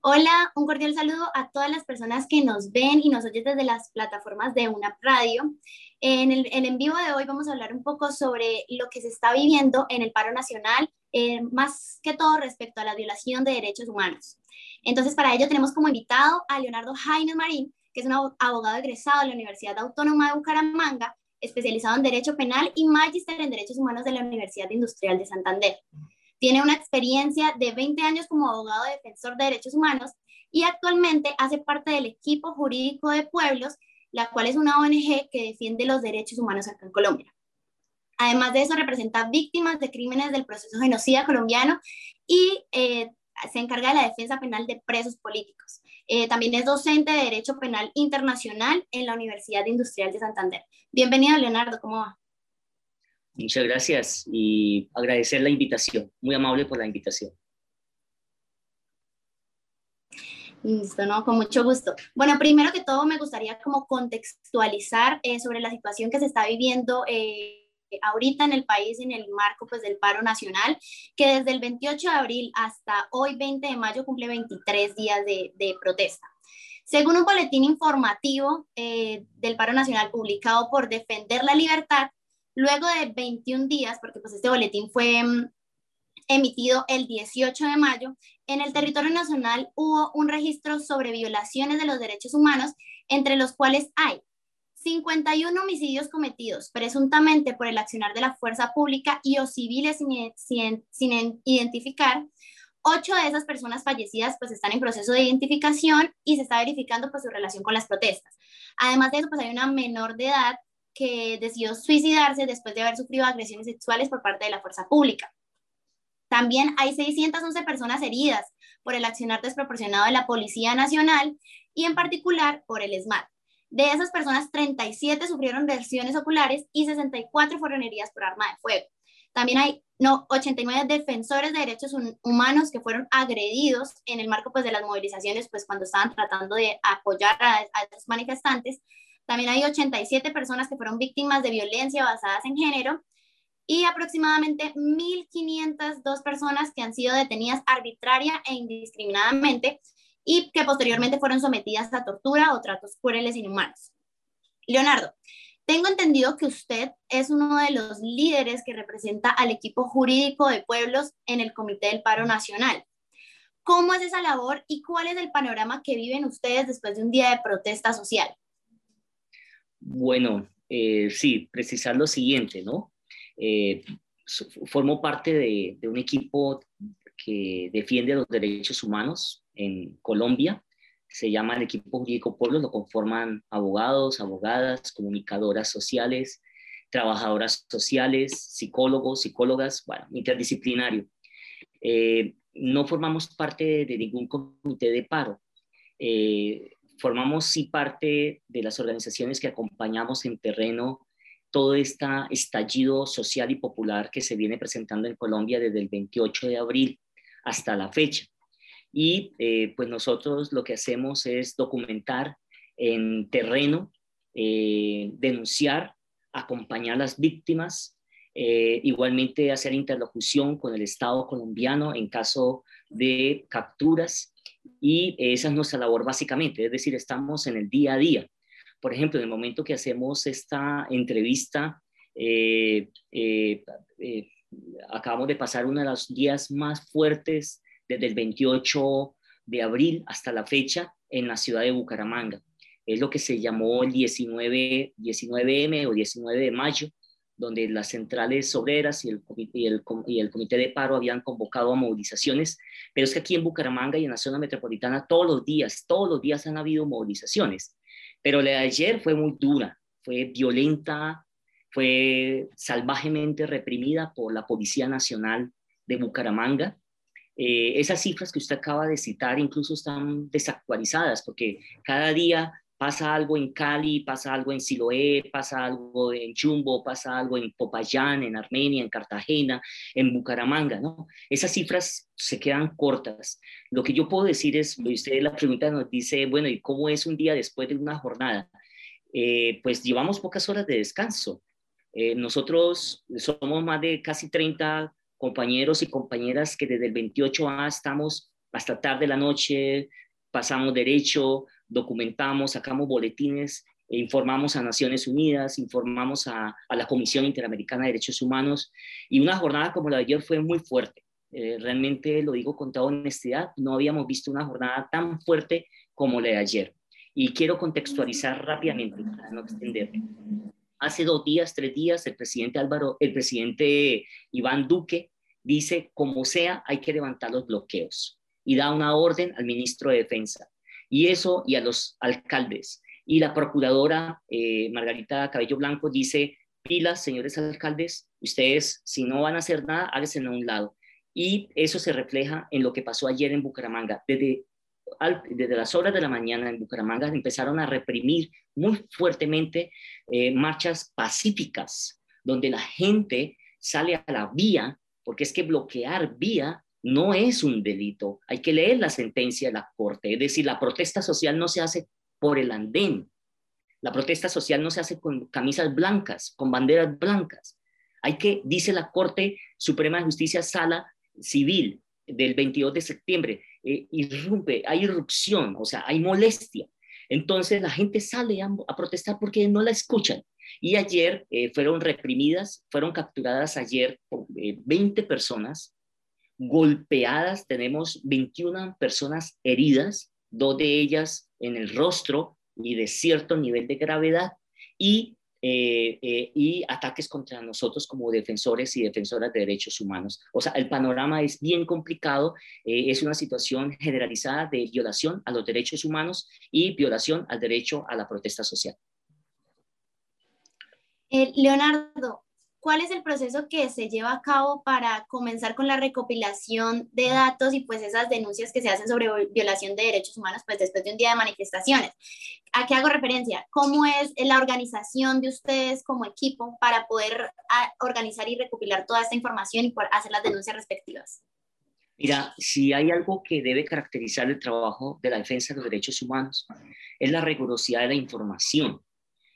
Hola, un cordial saludo a todas las personas que nos ven y nos oyen desde las plataformas de una radio. En el, en vivo de hoy vamos a hablar un poco sobre lo que se está viviendo en el paro nacional, eh, más que todo respecto a la violación de derechos humanos. Entonces, para ello tenemos como invitado a Leonardo Jaime Marín, que es un abogado egresado de la Universidad Autónoma de Bucaramanga, especializado en Derecho Penal y magíster en Derechos Humanos de la Universidad Industrial de Santander. Tiene una experiencia de 20 años como abogado defensor de derechos humanos y actualmente hace parte del equipo jurídico de pueblos, la cual es una ONG que defiende los derechos humanos acá en Colombia. Además de eso, representa víctimas de crímenes del proceso genocida colombiano y eh, se encarga de la defensa penal de presos políticos. Eh, también es docente de Derecho Penal Internacional en la Universidad Industrial de Santander. Bienvenido, Leonardo, ¿cómo va? Muchas gracias y agradecer la invitación. Muy amable por la invitación. Listo, ¿no? Con mucho gusto. Bueno, primero que todo me gustaría como contextualizar eh, sobre la situación que se está viviendo eh, ahorita en el país en el marco pues del paro nacional, que desde el 28 de abril hasta hoy 20 de mayo cumple 23 días de, de protesta. Según un boletín informativo eh, del paro nacional publicado por Defender la Libertad, Luego de 21 días, porque pues este boletín fue mm, emitido el 18 de mayo, en el territorio nacional hubo un registro sobre violaciones de los derechos humanos, entre los cuales hay 51 homicidios cometidos presuntamente por el accionar de la fuerza pública y o civiles sin, sin, identificar. Ocho de esas personas fallecidas pues están en proceso de identificación y se está verificando pues su relación con las protestas. Además de eso pues hay una menor de edad que decidió suicidarse después de haber sufrido agresiones sexuales por parte de la fuerza pública. También hay 611 personas heridas por el accionar desproporcionado de la Policía Nacional y en particular por el SMAT. De esas personas, 37 sufrieron lesiones oculares y 64 fueron heridas por arma de fuego. También hay no, 89 defensores de derechos humanos que fueron agredidos en el marco pues, de las movilizaciones, pues cuando estaban tratando de apoyar a, a estos manifestantes. También hay 87 personas que fueron víctimas de violencia basadas en género y aproximadamente 1.502 personas que han sido detenidas arbitraria e indiscriminadamente y que posteriormente fueron sometidas a tortura o tratos crueles inhumanos. Leonardo, tengo entendido que usted es uno de los líderes que representa al equipo jurídico de pueblos en el Comité del Paro Nacional. ¿Cómo es esa labor y cuál es el panorama que viven ustedes después de un día de protesta social? Bueno, eh, sí, precisar lo siguiente, ¿no? Eh, formo parte de, un equipo que defiende los derechos humanos en Colombia. Se llama el equipo jurídico Pueblo, lo conforman abogados, abogadas, comunicadoras sociales, trabajadoras sociales, psicólogos, psicólogas, bueno, interdisciplinario. Eh, no formamos parte de ningún comité de paro. Eh, formamos sí parte de las organizaciones que acompañamos en terreno todo este estallido social y popular que se viene presentando en Colombia desde el 28 de abril hasta la fecha. Y eh, pues nosotros lo que hacemos es documentar en terreno, eh, denunciar, acompañar a las víctimas, eh, igualmente hacer interlocución con el Estado colombiano en caso de capturas y esa es nuestra labor básicamente, es decir, estamos en el día a día. Por ejemplo, en el momento que hacemos esta entrevista, eh, eh, eh, acabamos de pasar uno de los días más fuertes desde el 28 de abril hasta la fecha en la ciudad de Bucaramanga. Es lo que se llamó el 19, 19M o 19 de mayo, donde las centrales obreras y el, el, y el, comité de paro habían convocado a movilizaciones, pero es que aquí en Bucaramanga y en la zona metropolitana todos los días, todos los días han habido movilizaciones, pero la de ayer fue muy dura, fue violenta, fue salvajemente reprimida por la Policía Nacional de Bucaramanga. Eh, esas cifras que usted acaba de citar incluso están desactualizadas porque cada día pasa algo en Cali, pasa algo en Siloé, pasa algo en Chumbo, pasa algo en Popayán, en Armenia, en Cartagena, en Bucaramanga, ¿no? Esas cifras se quedan cortas. Lo que yo puedo decir es, usted la pregunta nos dice, bueno, ¿y cómo es un día después de una jornada? Eh, pues llevamos pocas horas de descanso. Eh, nosotros somos más de casi 30 compañeros y compañeras que desde el 28A estamos hasta tarde la noche, pasamos derecho, documentamos, sacamos boletines, e informamos a Naciones Unidas, informamos a, la Comisión Interamericana de Derechos Humanos y una jornada como la de ayer fue muy fuerte. Eh, realmente lo digo con toda honestidad, no habíamos visto una jornada tan fuerte como la de ayer. Y quiero contextualizar rápidamente para no extenderme. Hace dos días, tres días, el presidente Álvaro, el presidente Iván Duque dice, como sea, hay que levantar los bloqueos y da una orden al ministro de Defensa. Y eso, y a los alcaldes. Y la procuradora eh, Margarita Cabello Blanco dice, pilas, señores alcaldes, ustedes si no van a hacer nada, háganse a un lado. Y eso se refleja en lo que pasó ayer en Bucaramanga. Desde, desde las horas de la mañana en Bucaramanga empezaron a reprimir muy fuertemente eh, marchas pacíficas, donde la gente sale a la vía, porque es que bloquear vía no es un delito. Hay que leer la sentencia de la Corte. Es decir, la protesta social no se hace por el andén. La protesta social no se hace con camisas blancas, con banderas blancas. Hay que, dice la Corte Suprema de Justicia, sala civil del 22 de septiembre, eh, hay irrupción, o sea, hay molestia. Entonces la gente sale a, protestar porque no la escuchan. Y ayer eh, fueron reprimidas, fueron capturadas ayer por 20 eh, personas, golpeadas, tenemos 21 personas heridas, dos de ellas en el rostro y de cierto nivel de gravedad, y, eh, eh, y ataques contra nosotros como defensores y defensoras de derechos humanos. O sea, el panorama es bien complicado, eh, es una situación generalizada de violación a los derechos humanos y violación al derecho a la protesta social. Leonardo, ¿cuál es el proceso que se lleva a cabo para comenzar con la recopilación de datos y pues esas denuncias que se hacen sobre violación de derechos humanos pues después de un día de manifestaciones? ¿A qué hago referencia? ¿Cómo es la organización de ustedes como equipo para poder ah, organizar y recopilar toda esta información y hacer las denuncias respectivas? Mira, si hay algo que debe caracterizar el trabajo de la defensa de los derechos humanos, es la rigurosidad de la información.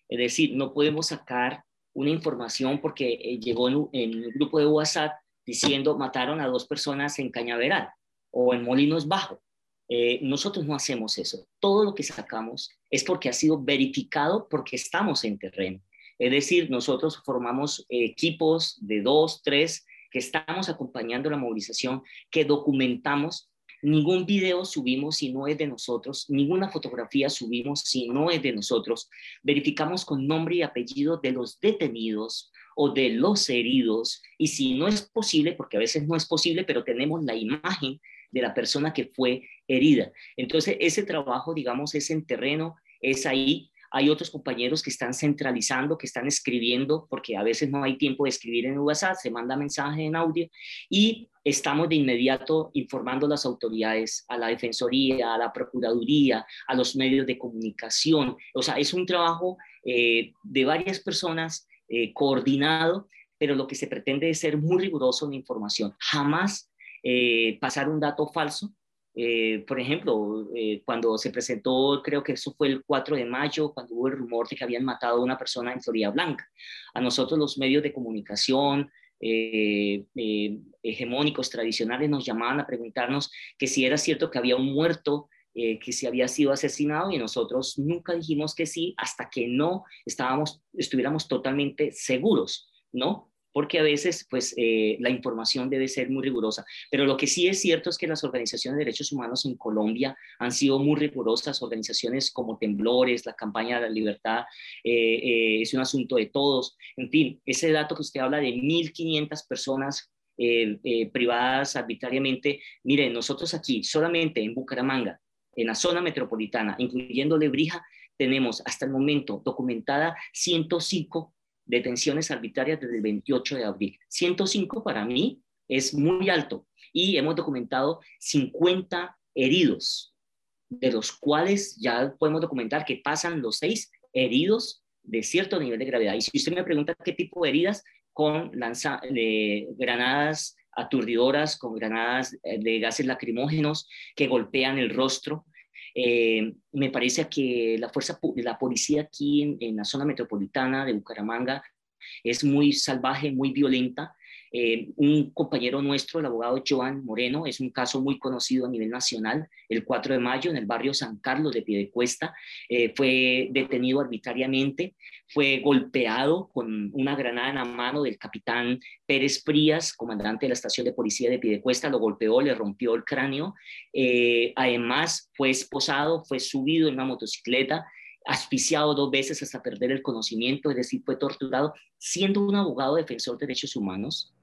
Es decir, no podemos sacar una información porque eh, llegó en, el grupo de WhatsApp diciendo mataron a dos personas en Cañaveral o en Molinos Bajo. Eh, nosotros no hacemos eso. Todo lo que sacamos es porque ha sido verificado porque estamos en terreno. Es decir, nosotros formamos equipos de dos, tres, que estamos acompañando la movilización, que documentamos Ningún video subimos si no es de nosotros, ninguna fotografía subimos si no es de nosotros. Verificamos con nombre y apellido de los detenidos o de los heridos y si no es posible, porque a veces no es posible, pero tenemos la imagen de la persona que fue herida. Entonces, ese trabajo, digamos, es en terreno, es ahí hay otros compañeros que están centralizando, que están escribiendo, porque a veces no hay tiempo de escribir en WhatsApp, se manda mensaje en audio y estamos de inmediato informando a las autoridades, a la Defensoría, a la Procuraduría, a los medios de comunicación. O sea, es un trabajo eh, de varias personas eh, coordinado, pero lo que se pretende es ser muy riguroso en la información. Jamás eh, pasar un dato falso, eh, por ejemplo, eh, cuando se presentó, creo que eso fue el 4 de mayo, cuando hubo el rumor de que habían matado a una persona en Florida Blanca. A nosotros los medios de comunicación eh, hegemónicos, tradicionales, nos llamaban a preguntarnos que si era cierto que había un muerto que si había sido asesinado y nosotros nunca dijimos que sí hasta que no estábamos, estuviéramos totalmente seguros, ¿no? Porque a veces pues eh, la información debe ser muy rigurosa. Pero lo que sí es cierto es que las organizaciones de derechos humanos en Colombia han sido muy rigurosas, organizaciones como Temblores, la campaña de la libertad, eh, eh, es un asunto de todos. En fin, ese dato que usted habla de 1.500 personas privadas arbitrariamente, miren, nosotros aquí solamente en Bucaramanga, en la zona metropolitana, incluyendo Lebrija, tenemos hasta el momento documentada 105 detenciones arbitrarias desde el 28 de abril. 105 para mí es muy alto y hemos documentado 50 heridos, de los cuales ya podemos documentar que pasan los seis heridos de cierto nivel de gravedad. Y si usted me pregunta qué tipo de heridas, con lanza, de granadas aturdidoras, con granadas eh, de gases lacrimógenos que golpean el rostro, eh, me parece que la fuerza, la policía aquí en, la zona metropolitana de Bucaramanga es muy salvaje, muy violenta. Eh, un compañero nuestro, el abogado Joan Moreno, es un caso muy conocido a nivel nacional. El 4 de mayo, en el barrio San Carlos de Piedecuesta, eh, fue detenido arbitrariamente, fue golpeado con una granada en la mano del capitán Pérez Frías, comandante de la estación de policía de Piedecuesta, lo golpeó, le rompió el cráneo. Eh, además, fue esposado, fue subido en una motocicleta asfixiado dos veces hasta perder el conocimiento, es decir, fue torturado, siendo un abogado defensor de derechos humanos,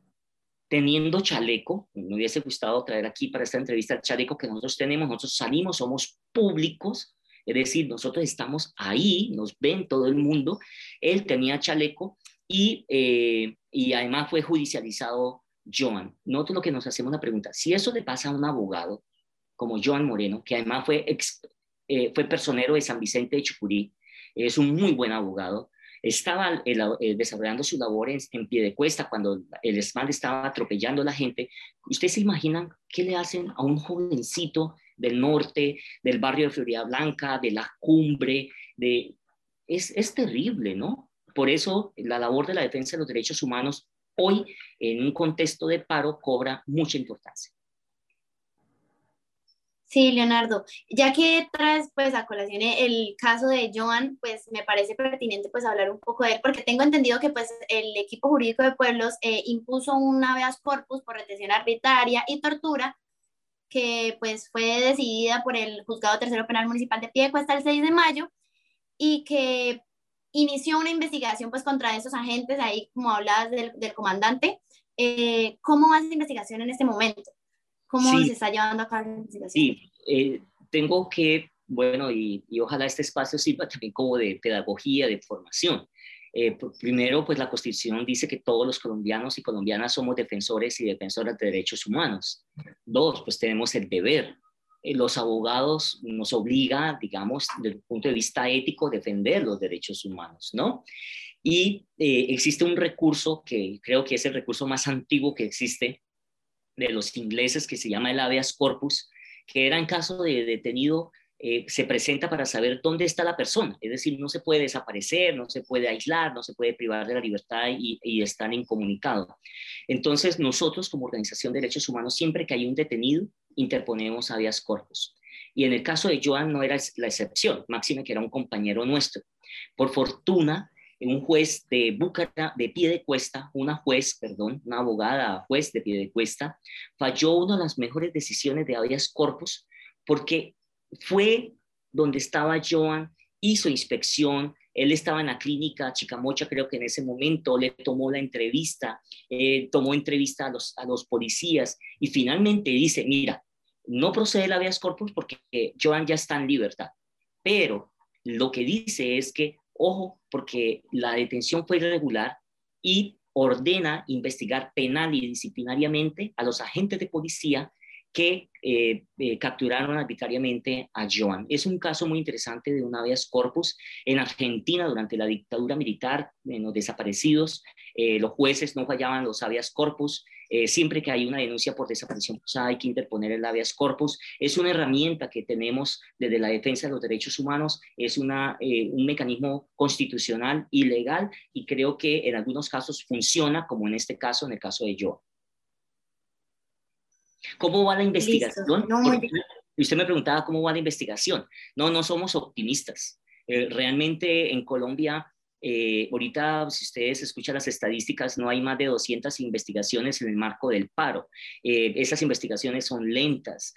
teniendo chaleco, me hubiese gustado traer aquí para esta entrevista el chaleco que nosotros tenemos, nosotros salimos, somos públicos, es decir, nosotros estamos ahí, nos ven todo el mundo, él tenía chaleco y, eh, y además fue judicializado Joan. Nosotros lo que nos hacemos una pregunta, si eso le pasa a un abogado como Joan Moreno, que además fue, eh, fue personero de San Vicente de Chucurí, es un muy buen abogado, estaba eh, desarrollando su labor en, pie de cuesta cuando el ESMAD estaba atropellando a la gente. ¿Ustedes se imaginan qué le hacen a un jovencito del norte, del barrio de Florida Blanca, de la cumbre? Es, es terrible, ¿no? Por eso la labor de la defensa de los derechos humanos hoy, en un contexto de paro, cobra mucha importancia. Sí, Leonardo, ya que traes pues a colación el caso de Joan, pues me parece pertinente pues hablar un poco de él, porque tengo entendido que pues el equipo jurídico de pueblos eh, impuso un habeas corpus por retención arbitraria y tortura, que pues fue decidida por el Juzgado Tercero Penal Municipal de Piedecuesta el 6 de mayo, y que inició una investigación pues contra esos agentes, ahí como hablabas del, del comandante. Eh, ¿Cómo va investigación en este momento? ¿Cómo se está llevando a cabo la investigación? Sí, eh, tengo que, bueno, y, ojalá este espacio sirva también como de pedagogía, de formación. Eh, primero, pues la Constitución dice que todos los colombianos y colombianas somos defensores y defensoras de derechos humanos. Dos, pues tenemos el deber. Eh, los abogados nos obliga, digamos, desde el punto de vista ético, defender los derechos humanos, ¿no? Y existe un recurso que creo que es el recurso más antiguo que existe, de los ingleses que se llama el habeas corpus, que era en caso de detenido, eh, se presenta para saber dónde está la persona. Es decir, no se puede desaparecer, no se puede aislar, no se puede privar de la libertad y, y estar incomunicado. Entonces, nosotros como Organización de Derechos Humanos, siempre que hay un detenido, interponemos habeas corpus. Y en el caso de Joan no era la excepción, máxime que era un compañero nuestro. Por fortuna, un juez de Búcara, de pie de cuesta, una juez, perdón, una abogada juez de pie de cuesta, falló una de las mejores decisiones de habeas corpus porque fue donde estaba Joan, hizo inspección, él estaba en la clínica Chicamocha, creo que en ese momento le tomó la entrevista, eh, tomó entrevista a los, a los policías y finalmente dice, mira, no procede el habeas corpus porque Joan ya está en libertad, pero lo que dice es que Ojo, porque la detención fue irregular y ordena investigar penal y disciplinariamente a los agentes de policía que eh, eh, capturaron arbitrariamente a Joan. Es un caso muy interesante de un habeas corpus en Argentina durante la dictadura militar, en los desaparecidos. Eh, los jueces no fallaban los habeas corpus. siempre que hay una denuncia por desaparición hay que interponer el habeas corpus. Es una herramienta que tenemos desde la defensa de los derechos humanos. Es una, un mecanismo constitucional y legal y creo que en algunos casos funciona, como en este caso, en el caso de Joan. ¿Cómo va la investigación? usted me preguntaba cómo va la investigación. No, no somos optimistas. Eh, realmente en Colombia, eh, ahorita si ustedes escuchan las estadísticas, no hay más de 200 investigaciones en el marco del paro. Eh, esas investigaciones son lentas.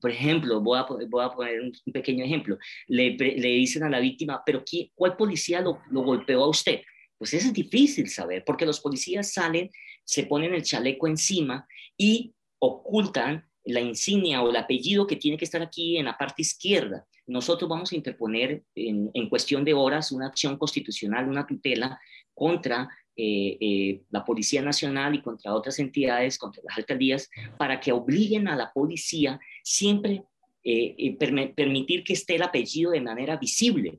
por ejemplo, voy a, voy a poner un, pequeño ejemplo. Le, le, dicen a la víctima, pero ¿cuál policía lo, lo golpeó a usted? Pues es difícil saber, porque los policías salen, se ponen el chaleco encima y ocultan la insignia o el apellido que tiene que estar aquí en la parte izquierda. Nosotros vamos a interponer en, cuestión de horas una acción constitucional, una tutela contra eh, eh, la Policía Nacional y contra otras entidades, contra las alcaldías, para que obliguen a la policía siempre eh, permitir que esté el apellido de manera visible.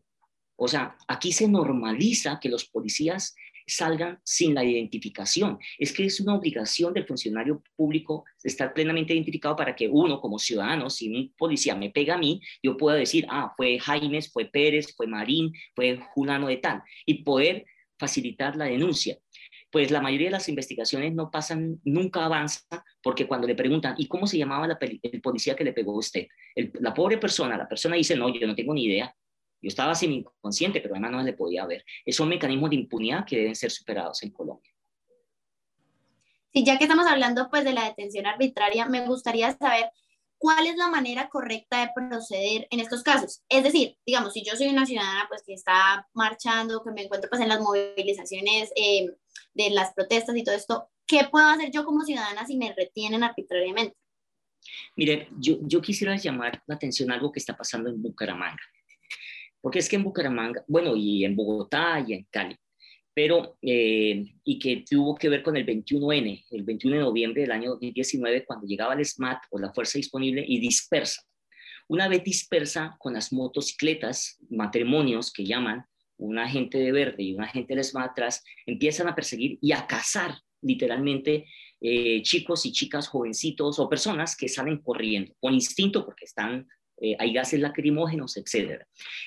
O sea, aquí se normaliza que los policías salgan sin la identificación. Es que es una obligación del funcionario público estar plenamente identificado para que uno como ciudadano, si un policía me pega a mí, yo pueda decir, ah, fue Jaimes, fue Pérez, fue Marín, fue Julano de tal, y poder facilitar la denuncia. pues la mayoría de las investigaciones no pasan, nunca avanza, porque cuando le preguntan, ¿y cómo se llamaba la el policía que le pegó a usted? la pobre persona, la persona dice, no, yo no tengo ni idea, yo estaba sin inconsciente, pero además no le podía ver. Esos son mecanismos de impunidad que deben ser superados en Colombia. Sí, ya que estamos hablando pues de la detención arbitraria, me gustaría saber cuál es la manera correcta de proceder en estos casos. Es decir, digamos, si yo soy una ciudadana pues que está marchando, que me encuentro pues en las movilizaciones eh, de las protestas y todo esto, ¿qué puedo hacer yo como ciudadana si me retienen arbitrariamente? Mire, yo, yo quisiera llamar la atención a algo que está pasando en Bucaramanga. Porque es que en Bucaramanga, bueno, y en Bogotá y en Cali, pero, eh, y que tuvo que ver con el 21N, el 21 de noviembre del año 2019, cuando llegaba el SMAT o la fuerza disponible y dispersa. Una vez dispersa con las motocicletas, matrimonios que llaman, un agente de verde y un agente del SMAT atrás, empiezan a perseguir y a cazar literalmente eh, chicos y chicas jovencitos o personas que salen corriendo con instinto porque están, eh, hay gases lacrimógenos, etc.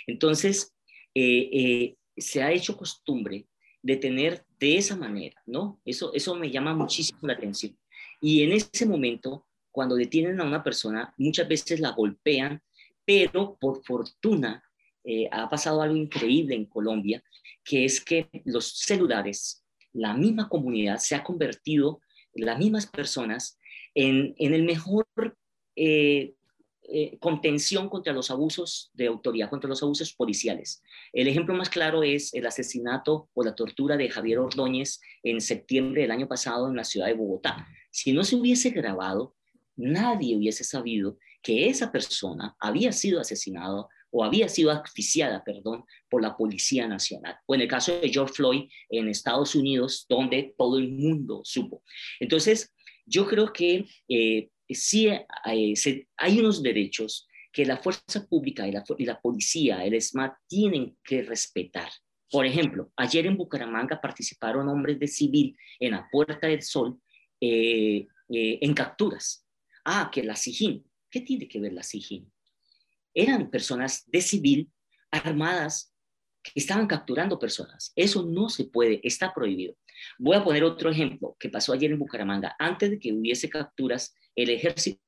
Entonces, se ha hecho costumbre de tener de esa manera, ¿no? Eso, eso me llama muchísimo la atención. Y en ese momento, cuando detienen a una persona, muchas veces la golpean, pero por fortuna eh, ha pasado algo increíble en Colombia, que es que los celulares, la misma comunidad se ha convertido, las mismas personas, en, el mejor eh, eh, contención contra los abusos de autoridad, contra los abusos policiales. El ejemplo más claro es el asesinato o la tortura de Javier Ordóñez en septiembre del año pasado en la ciudad de Bogotá. Si no se hubiese grabado, nadie hubiese sabido que esa persona había sido asesinado o había sido asfixiada, perdón, por la Policía Nacional. O en el caso de George Floyd en Estados Unidos, donde todo el mundo supo. Entonces, yo creo que eh, sí eh, hay unos derechos que la fuerza pública y la, policía, el SMAT, tienen que respetar. Por ejemplo, ayer en Bucaramanga participaron hombres de civil en la Puerta del Sol eh, eh, en capturas. Ah, que la SIGIN. ¿Qué tiene que ver la SIGIN? Eran personas de civil armadas que estaban capturando personas. Eso no se puede, está prohibido. Voy a poner otro ejemplo que pasó ayer en Bucaramanga. Antes de que hubiese capturas, el ejército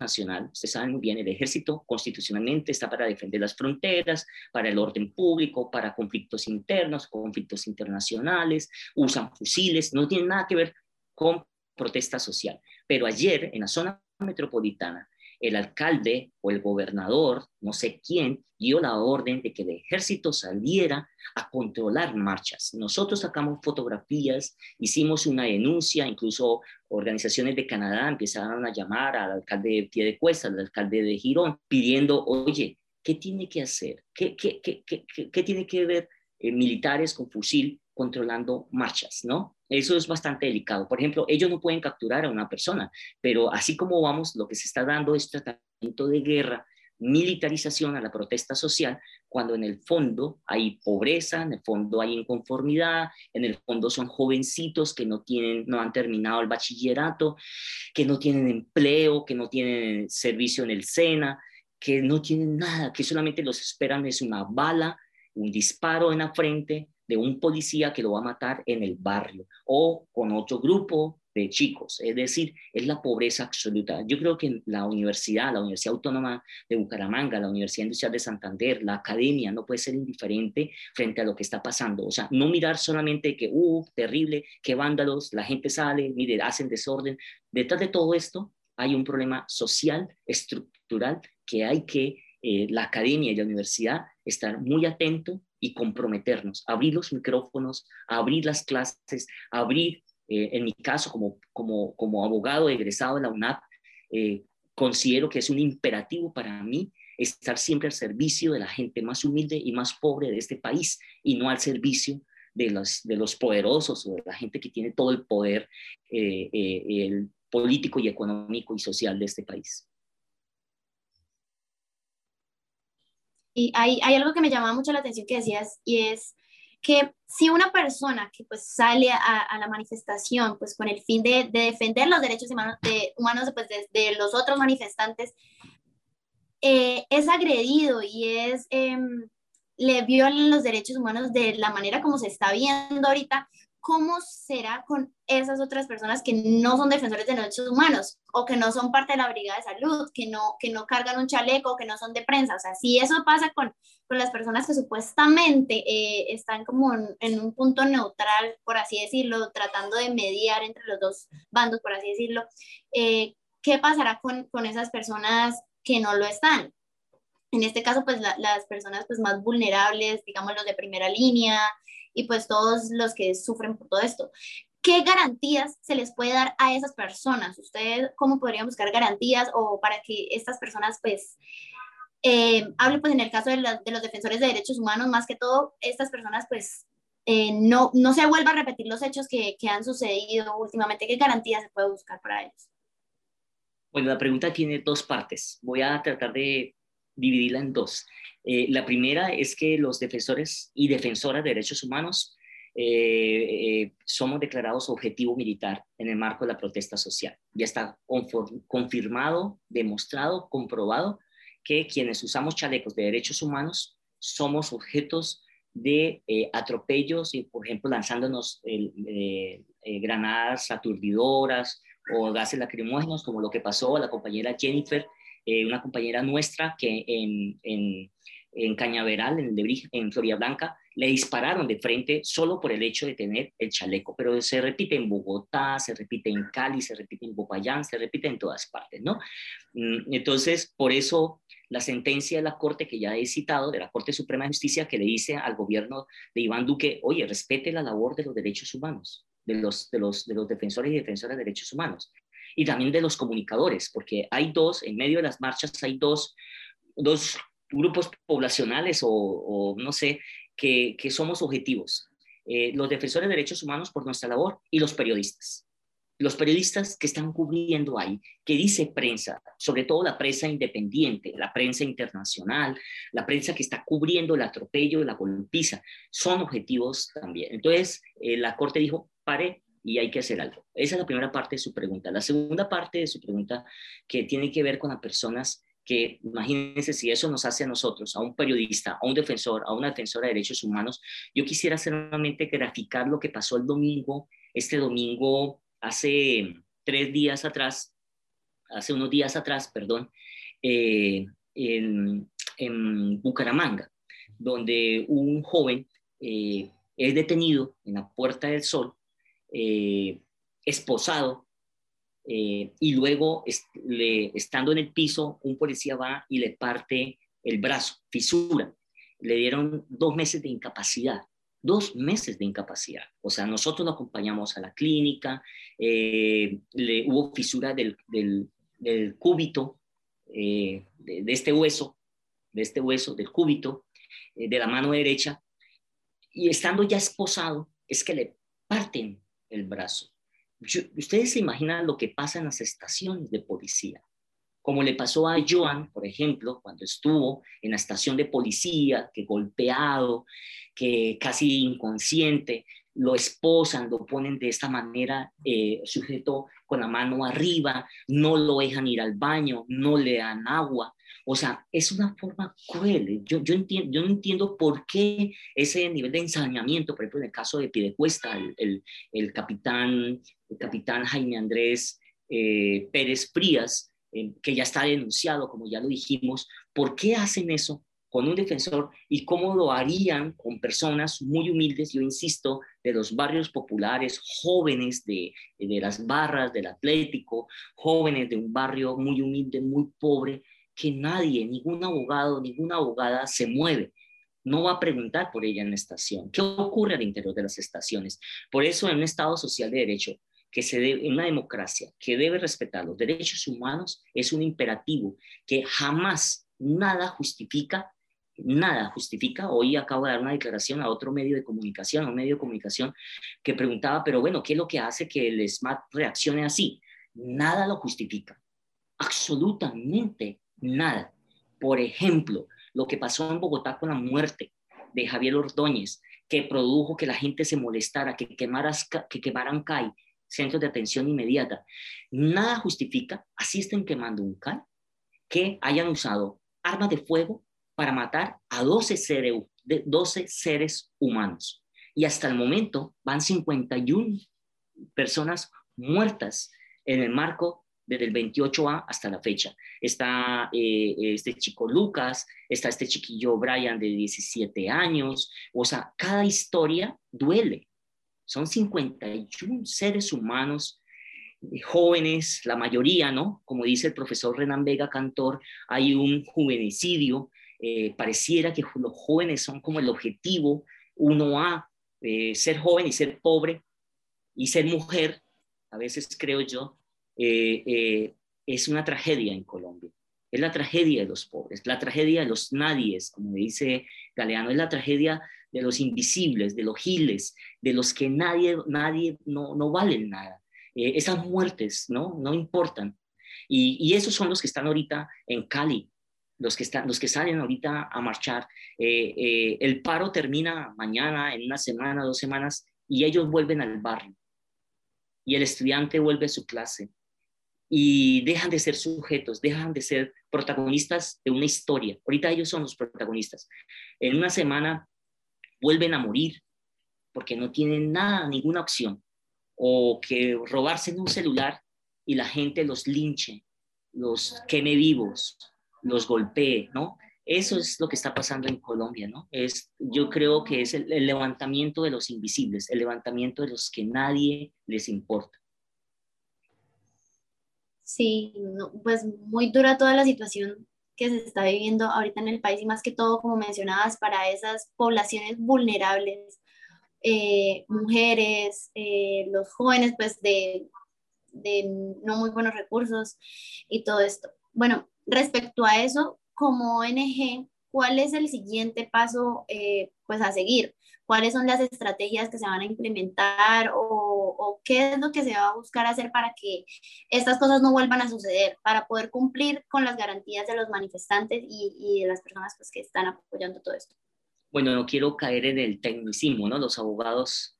nacional, ustedes saben muy bien, el ejército constitucionalmente está para defender las fronteras, para el orden público, para conflictos internos, conflictos internacionales, usan fusiles, no tiene nada que ver con protesta social. Pero ayer en la zona metropolitana el alcalde o el gobernador, no sé quién, dio la orden de que el ejército saliera a controlar marchas. Nosotros sacamos fotografías, hicimos una denuncia, incluso organizaciones de Canadá empezaron a llamar al alcalde de Cuesta, al alcalde de Girón, pidiendo, oye, ¿qué tiene que hacer? ¿Qué, qué, qué, qué tiene que ver eh, militares con fusil controlando marchas, ¿no? Eso es bastante delicado. Por ejemplo, ellos no pueden capturar a una persona, pero así como vamos, lo que se está dando es tratamiento de guerra, militarización a la protesta social, cuando en el fondo hay pobreza, en el fondo hay inconformidad, en el fondo son jovencitos que no tienen, no han terminado el bachillerato, que no tienen empleo, que no tienen servicio en el SENA, que no tienen nada, que solamente los esperan es una bala, un disparo en la frente, de un policía que lo va a matar en el barrio o con otro grupo de chicos. Es decir, es la pobreza absoluta. Yo creo que la universidad, la Universidad Autónoma de Bucaramanga, la Universidad Industrial de Santander, la academia no puede ser indiferente frente a lo que está pasando. O sea, no mirar solamente que, uh, terrible, qué vándalos, la gente sale, mire, hacen desorden. Detrás de todo esto hay un problema social, estructural, que hay que, eh, la academia y la universidad, estar muy atento y comprometernos, abrir los micrófonos, abrir las clases, abrir, eh, en mi caso, como, como, como abogado egresado de la UNAP, eh, considero que es un imperativo para mí estar siempre al servicio de la gente más humilde y más pobre de este país y no al servicio de los, de los poderosos o de la gente que tiene todo el poder eh, el político y económico y social de este país. Y hay, hay algo que me llama mucho la atención que decías y es que si una persona que pues sale a, la manifestación pues con el fin de, de defender los derechos humanos de, humanos pues, de, los otros manifestantes eh, es agredido y es eh, le violan los derechos humanos de la manera como se está viendo ahorita, ¿cómo será con esas otras personas que no son defensores de derechos humanos o que no son parte de la brigada de salud, que no, que no cargan un chaleco, que no son de prensa? O sea, si eso pasa con, con las personas que supuestamente eh, están como en, un punto neutral, por así decirlo, tratando de mediar entre los dos bandos, por así decirlo, eh, ¿qué pasará con, con esas personas que no lo están? En este caso, pues las personas pues, más vulnerables, digamos los de primera línea, y pues todos los que sufren por todo esto. ¿Qué garantías se les puede dar a esas personas? ¿Ustedes cómo podrían buscar garantías o para que estas personas pues eh, hable pues en el caso de, los defensores de derechos humanos, más que todo, estas personas pues eh, no, no se vuelvan a repetir los hechos que, que, han sucedido últimamente. ¿Qué garantías se puede buscar para ellos? Bueno, la pregunta tiene dos partes. Voy a tratar de dividirla en dos. Eh, la primera es que los defensores y defensoras de derechos humanos eh, eh, somos declarados objetivo militar en el marco de la protesta social. Ya está confirmado, demostrado, comprobado que quienes usamos chalecos de derechos humanos somos objetos de atropellos y, por ejemplo, lanzándonos granadas aturdidoras o gases lacrimógenos, como lo que pasó a la compañera Jennifer, una compañera nuestra que en, en Cañaveral, en, en Florida Blanca, le dispararon de frente solo por el hecho de tener el chaleco. Pero se repite en Bogotá, se repite en Cali, se repite en Popayán, se repite en todas partes, ¿no? Mm, entonces, por eso la sentencia de la Corte que ya he citado, de la Corte Suprema de Justicia, que le dice al gobierno de Iván Duque, oye, respete la labor de los derechos humanos, de los, de los, de los defensores y defensoras de derechos humanos, y también de los comunicadores, porque hay dos, en medio de las marchas hay dos, dos grupos poblacionales o, no sé, que, somos objetivos. Eh, los defensores de derechos humanos por nuestra labor y los periodistas. Los periodistas que están cubriendo ahí, que dice prensa, sobre todo la prensa independiente, la prensa internacional, la prensa que está cubriendo el atropello, la golpiza, son objetivos también. Entonces, eh, la Corte dijo, pare y hay que hacer algo. Esa es la primera parte de su pregunta. La segunda parte de su pregunta, que tiene que ver con las personas que imagínense si eso nos hace a nosotros, a un periodista, a un defensor, a una defensora de derechos humanos, yo quisiera solamente graficar lo que pasó el domingo, este domingo hace tres días atrás, hace unos días atrás, perdón, eh, en, Bucaramanga, donde un joven eh, es detenido en la Puerta del Sol, eh, esposado eh, y luego estando en el piso, un policía va y le parte el brazo, fisura. Le dieron dos meses de incapacidad, dos meses de incapacidad. O sea, nosotros lo acompañamos a la clínica, eh, le, hubo fisura del, del, cúbito, eh, de, de, este hueso, de este hueso, del cúbito, de la mano derecha, y estando ya esposado, es que le parten el brazo. Ustedes se imaginan lo que pasa en las estaciones de policía, como le pasó a Joan, por ejemplo, cuando estuvo en la estación de policía, que golpeado, que casi inconsciente, lo esposan, lo ponen de esta manera, eh, sujeto con la mano arriba, no lo dejan ir al baño, no le dan agua. O sea, es una forma cruel. Yo, yo, yo no entiendo por qué ese nivel de ensañamiento, por ejemplo, en el caso de Piedecuesta, el, el, el capitán, el capitán Jaime Andrés eh, Pérez Frías, eh, que ya está denunciado, como ya lo dijimos, ¿por qué hacen eso con un defensor y cómo lo harían con personas muy humildes, yo insisto, de los barrios populares, jóvenes de, de las barras, del Atlético, jóvenes de un barrio muy humilde, muy pobre, que nadie, ningún abogado, ninguna abogada se mueve. No va a preguntar por ella en la estación. ¿Qué ocurre al interior de las estaciones? Por eso, en un Estado social de derecho, que se debe, en una democracia que debe respetar los derechos humanos, es un imperativo que jamás nada justifica nada justifica. Hoy acabo de dar una declaración a otro medio de comunicación, a un medio de comunicación, que preguntaba, pero bueno, ¿qué es lo que hace que el SMAT reaccione así? Nada lo justifica. Absolutamente nada. Por ejemplo, lo que pasó en Bogotá con la muerte de Javier Ordóñez, que produjo que la gente se molestara, que, quemaras, que quemaran CAI, centros de atención inmediata. Nada justifica, así estén quemando un CAI, que hayan usado armas de fuego para matar a 12 seres, 12 seres humanos. Y hasta el momento van 51 personas muertas en el marco desde el 28A hasta la fecha. Está eh, este chico Lucas, está este chiquillo Brian de 17 años, o sea, cada historia duele. Son 51 seres humanos eh, jóvenes, la mayoría, ¿no? Como dice el profesor Renan Vega Cantor, hay un juvenicidio, eh, pareciera que los jóvenes son como el objetivo, uno a ser joven y ser pobre y ser mujer, a veces creo yo, eh, eh, es una tragedia en Colombia. Es la tragedia de los pobres, la tragedia de los nadies, como dice Galeano, es la tragedia de los invisibles, de los giles, de los que nadie, nadie no, no valen nada. Eh, esas muertes no, no importan. Y, esos son los que están ahorita en Cali, los que, están, los que salen ahorita a marchar. el paro termina mañana, en una semana, dos semanas, y ellos vuelven al barrio. Y el estudiante vuelve a su clase y dejan de ser sujetos, dejan de ser protagonistas de una historia. Ahorita ellos son los protagonistas. En una semana vuelven a morir porque no tienen nada, ninguna opción. O que robarse en un celular y la gente los linche, los queme vivos, los golpee, ¿no? Eso es lo que está pasando en Colombia, ¿no? Es, yo creo que es el levantamiento de los invisibles, el levantamiento de los que nadie les importa. Sí, pues muy dura toda la situación que se está viviendo ahorita en el país y más que todo, como mencionabas, para esas poblaciones vulnerables, eh, mujeres, eh, los jóvenes, pues de, de no muy buenos recursos y todo esto. Bueno, respecto a eso, como ONG, ¿cuál es el siguiente paso eh, pues a seguir? ¿Cuáles son las estrategias que se van a implementar o qué es lo que se va a buscar hacer para que estas cosas no vuelvan a suceder, para poder cumplir con las garantías de los manifestantes y, de las personas pues, que están apoyando todo esto. Bueno, no quiero caer en el tecnicismo, ¿no? Los abogados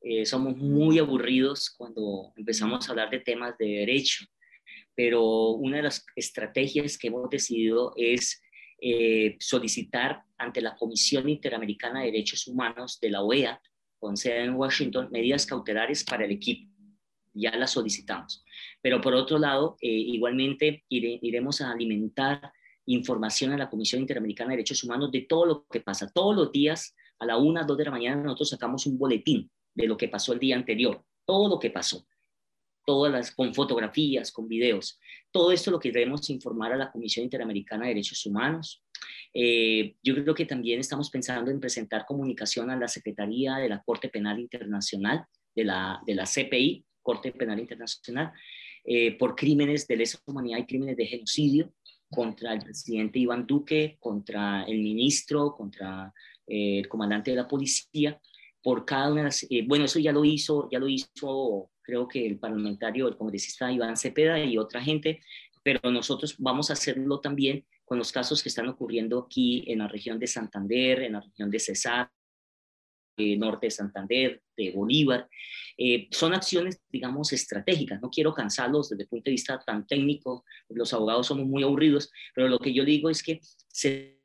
eh, somos muy aburridos cuando empezamos a hablar de temas de derecho, pero una de las estrategias que hemos decidido es eh, solicitar ante la Comisión Interamericana de Derechos Humanos de la OEA con sede en Washington, medidas cautelares para el equipo. Ya las solicitamos. Pero por otro lado, eh, igualmente iremos a alimentar información a la Comisión Interamericana de Derechos Humanos de todo lo que pasa. Todos los días, a la una, dos de la mañana, nosotros sacamos un boletín de lo que pasó el día anterior, todo lo que pasó, todas las, con fotografías, con videos. Todo esto lo que debemos informar a la Comisión Interamericana de Derechos Humanos, eh, yo creo que también estamos pensando en presentar comunicación a la Secretaría de la Corte Penal Internacional, de la, de la CPI, Corte Penal Internacional, eh, por crímenes de lesa humanidad y crímenes de genocidio contra el presidente Iván Duque, contra el ministro, contra eh, el comandante de la policía, por cada una de las, bueno, eso ya lo hizo, ya lo hizo creo que el parlamentario, el congresista Iván Cepeda y otra gente, pero nosotros vamos a hacerlo también con los casos que están ocurriendo aquí en la región de Santander, en la región de Cesar, eh, norte de Santander, de Bolívar. Eh, son acciones, digamos, estratégicas. No quiero cansarlos desde el punto de vista tan técnico, los abogados somos muy aburridos, pero lo que yo digo es que se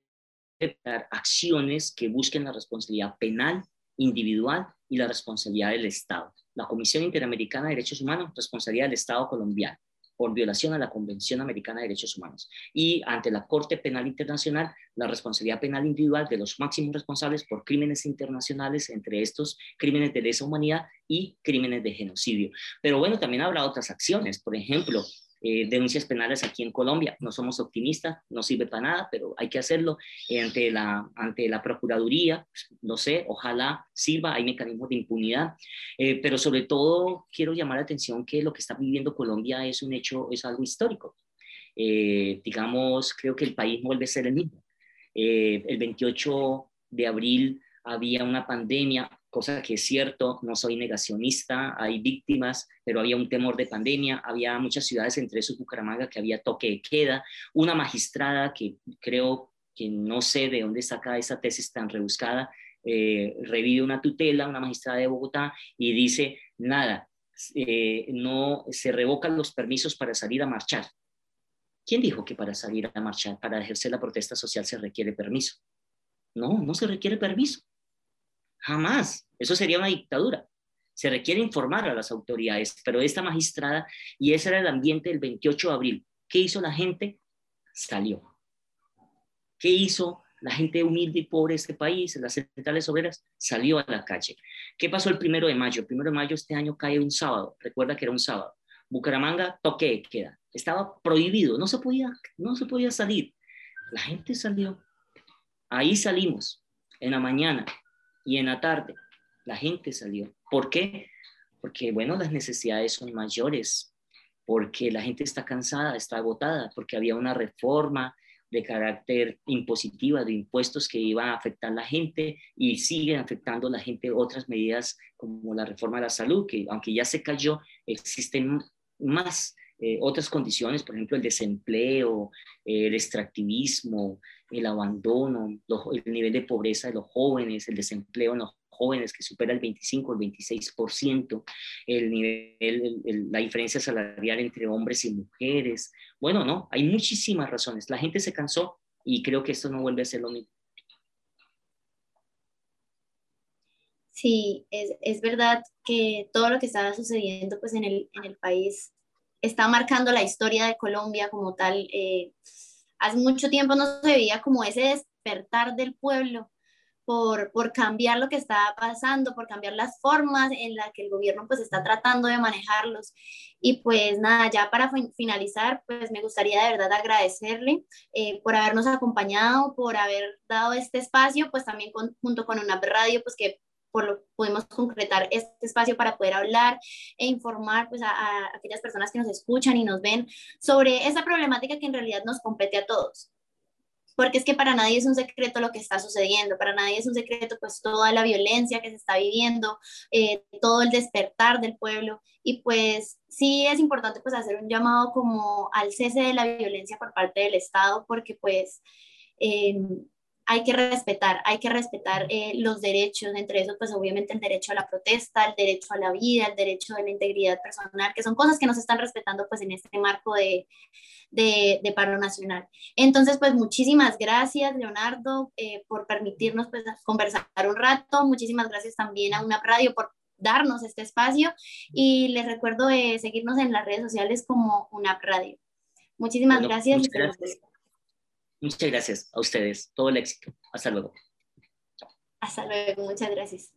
acciones que busquen la responsabilidad penal individual y la responsabilidad del Estado. La Comisión Interamericana de Derechos Humanos, responsabilidad del Estado colombiano por violación a la Convención Americana de Derechos Humanos. Y ante la Corte Penal Internacional, la responsabilidad penal individual de los máximos responsables por crímenes internacionales, entre estos crímenes de lesa humanidad y crímenes de genocidio. Pero bueno, también habrá otras acciones. Por ejemplo, eh, denuncias penales aquí en Colombia. No somos optimistas, no sirve para nada, pero hay que hacerlo ante, la, ante la Procuraduría, no sé, ojalá sirva, hay mecanismos de impunidad, eh, pero sobre todo quiero llamar la atención que lo que está viviendo Colombia es un hecho, es algo histórico. Eh, digamos, creo que el país vuelve a ser el mismo. el 28 de abril había una pandemia, cosa que es cierto, no soy negacionista, hay víctimas, pero había un temor de pandemia, había muchas ciudades, entre eso Bucaramanga, que había toque de queda, una magistrada que creo que no sé de dónde saca esa tesis tan rebuscada, eh, revive una tutela, una magistrada de Bogotá, y dice, nada, eh, no se revocan los permisos para salir a marchar. ¿Quién dijo que para salir a marchar, para ejercer la protesta social se requiere permiso? No, no se requiere permiso Jamás. Eso sería una dictadura. Se requiere informar a las autoridades, pero esta magistrada, y ese era el ambiente del 28 de abril, ¿qué hizo la gente? Salió. ¿Qué hizo la gente humilde y pobre de este país, las centrales obreras? Salió a la calle. ¿Qué pasó el primero de mayo? El primero de mayo este año cae un sábado. Recuerda que era un sábado. Bucaramanga, toque de queda. Estaba prohibido, no se podía, no se podía salir. La gente salió. Ahí salimos, en la mañana y en la tarde. La gente salió. ¿Por qué? Porque, bueno, las necesidades son mayores, porque la gente está cansada, está agotada, porque había una reforma de carácter impositiva de impuestos que iban a afectar a la gente y siguen afectando a la gente otras medidas como la reforma de la salud, que aunque ya se cayó, existen más eh, otras condiciones, por ejemplo, el desempleo, el extractivismo, el abandono, el nivel de pobreza de los jóvenes, el desempleo en los jóvenes que supera el 25, el 26%, el nivel, la diferencia salarial entre hombres y mujeres. Bueno, no, hay muchísimas razones. La gente se cansó y creo que esto no vuelve a ser lo mismo. Sí, es, es verdad que todo lo que estaba sucediendo pues, en, el, en el país está marcando la historia de Colombia como tal. Eh, hace mucho tiempo no se veía como ese despertar del pueblo por, por, cambiar lo que está pasando, por cambiar las formas en las que el gobierno pues está tratando de manejarlos. Y pues nada, ya para finalizar, pues me gustaría de verdad agradecerle eh, por habernos acompañado, por haber dado este espacio, pues también junto con una radio, pues que por lo pudimos concretar este espacio para poder hablar e informar pues, a, a, aquellas personas que nos escuchan y nos ven sobre esa problemática que en realidad nos compete a todos. Porque es que para nadie es un secreto lo que está sucediendo, para nadie es un secreto pues toda la violencia que se está viviendo, eh, todo el despertar del pueblo. Y pues sí es importante pues hacer un llamado como al cese de la violencia por parte del Estado porque pues eh, hay que respetar, hay que respetar eh, los derechos, entre eso pues obviamente el derecho a la protesta, el derecho a la vida, el derecho a la integridad personal, que son cosas que no se están respetando pues en este marco de, de, paro nacional. Entonces pues muchísimas gracias Leonardo eh, por permitirnos pues conversar un rato, muchísimas gracias también a una radio por darnos este espacio y les recuerdo de seguirnos en las redes sociales como una radio. Muchísimas gracias. gracias. Muchas gracias a ustedes. Todo el éxito. Hasta luego. Hasta luego. Muchas gracias.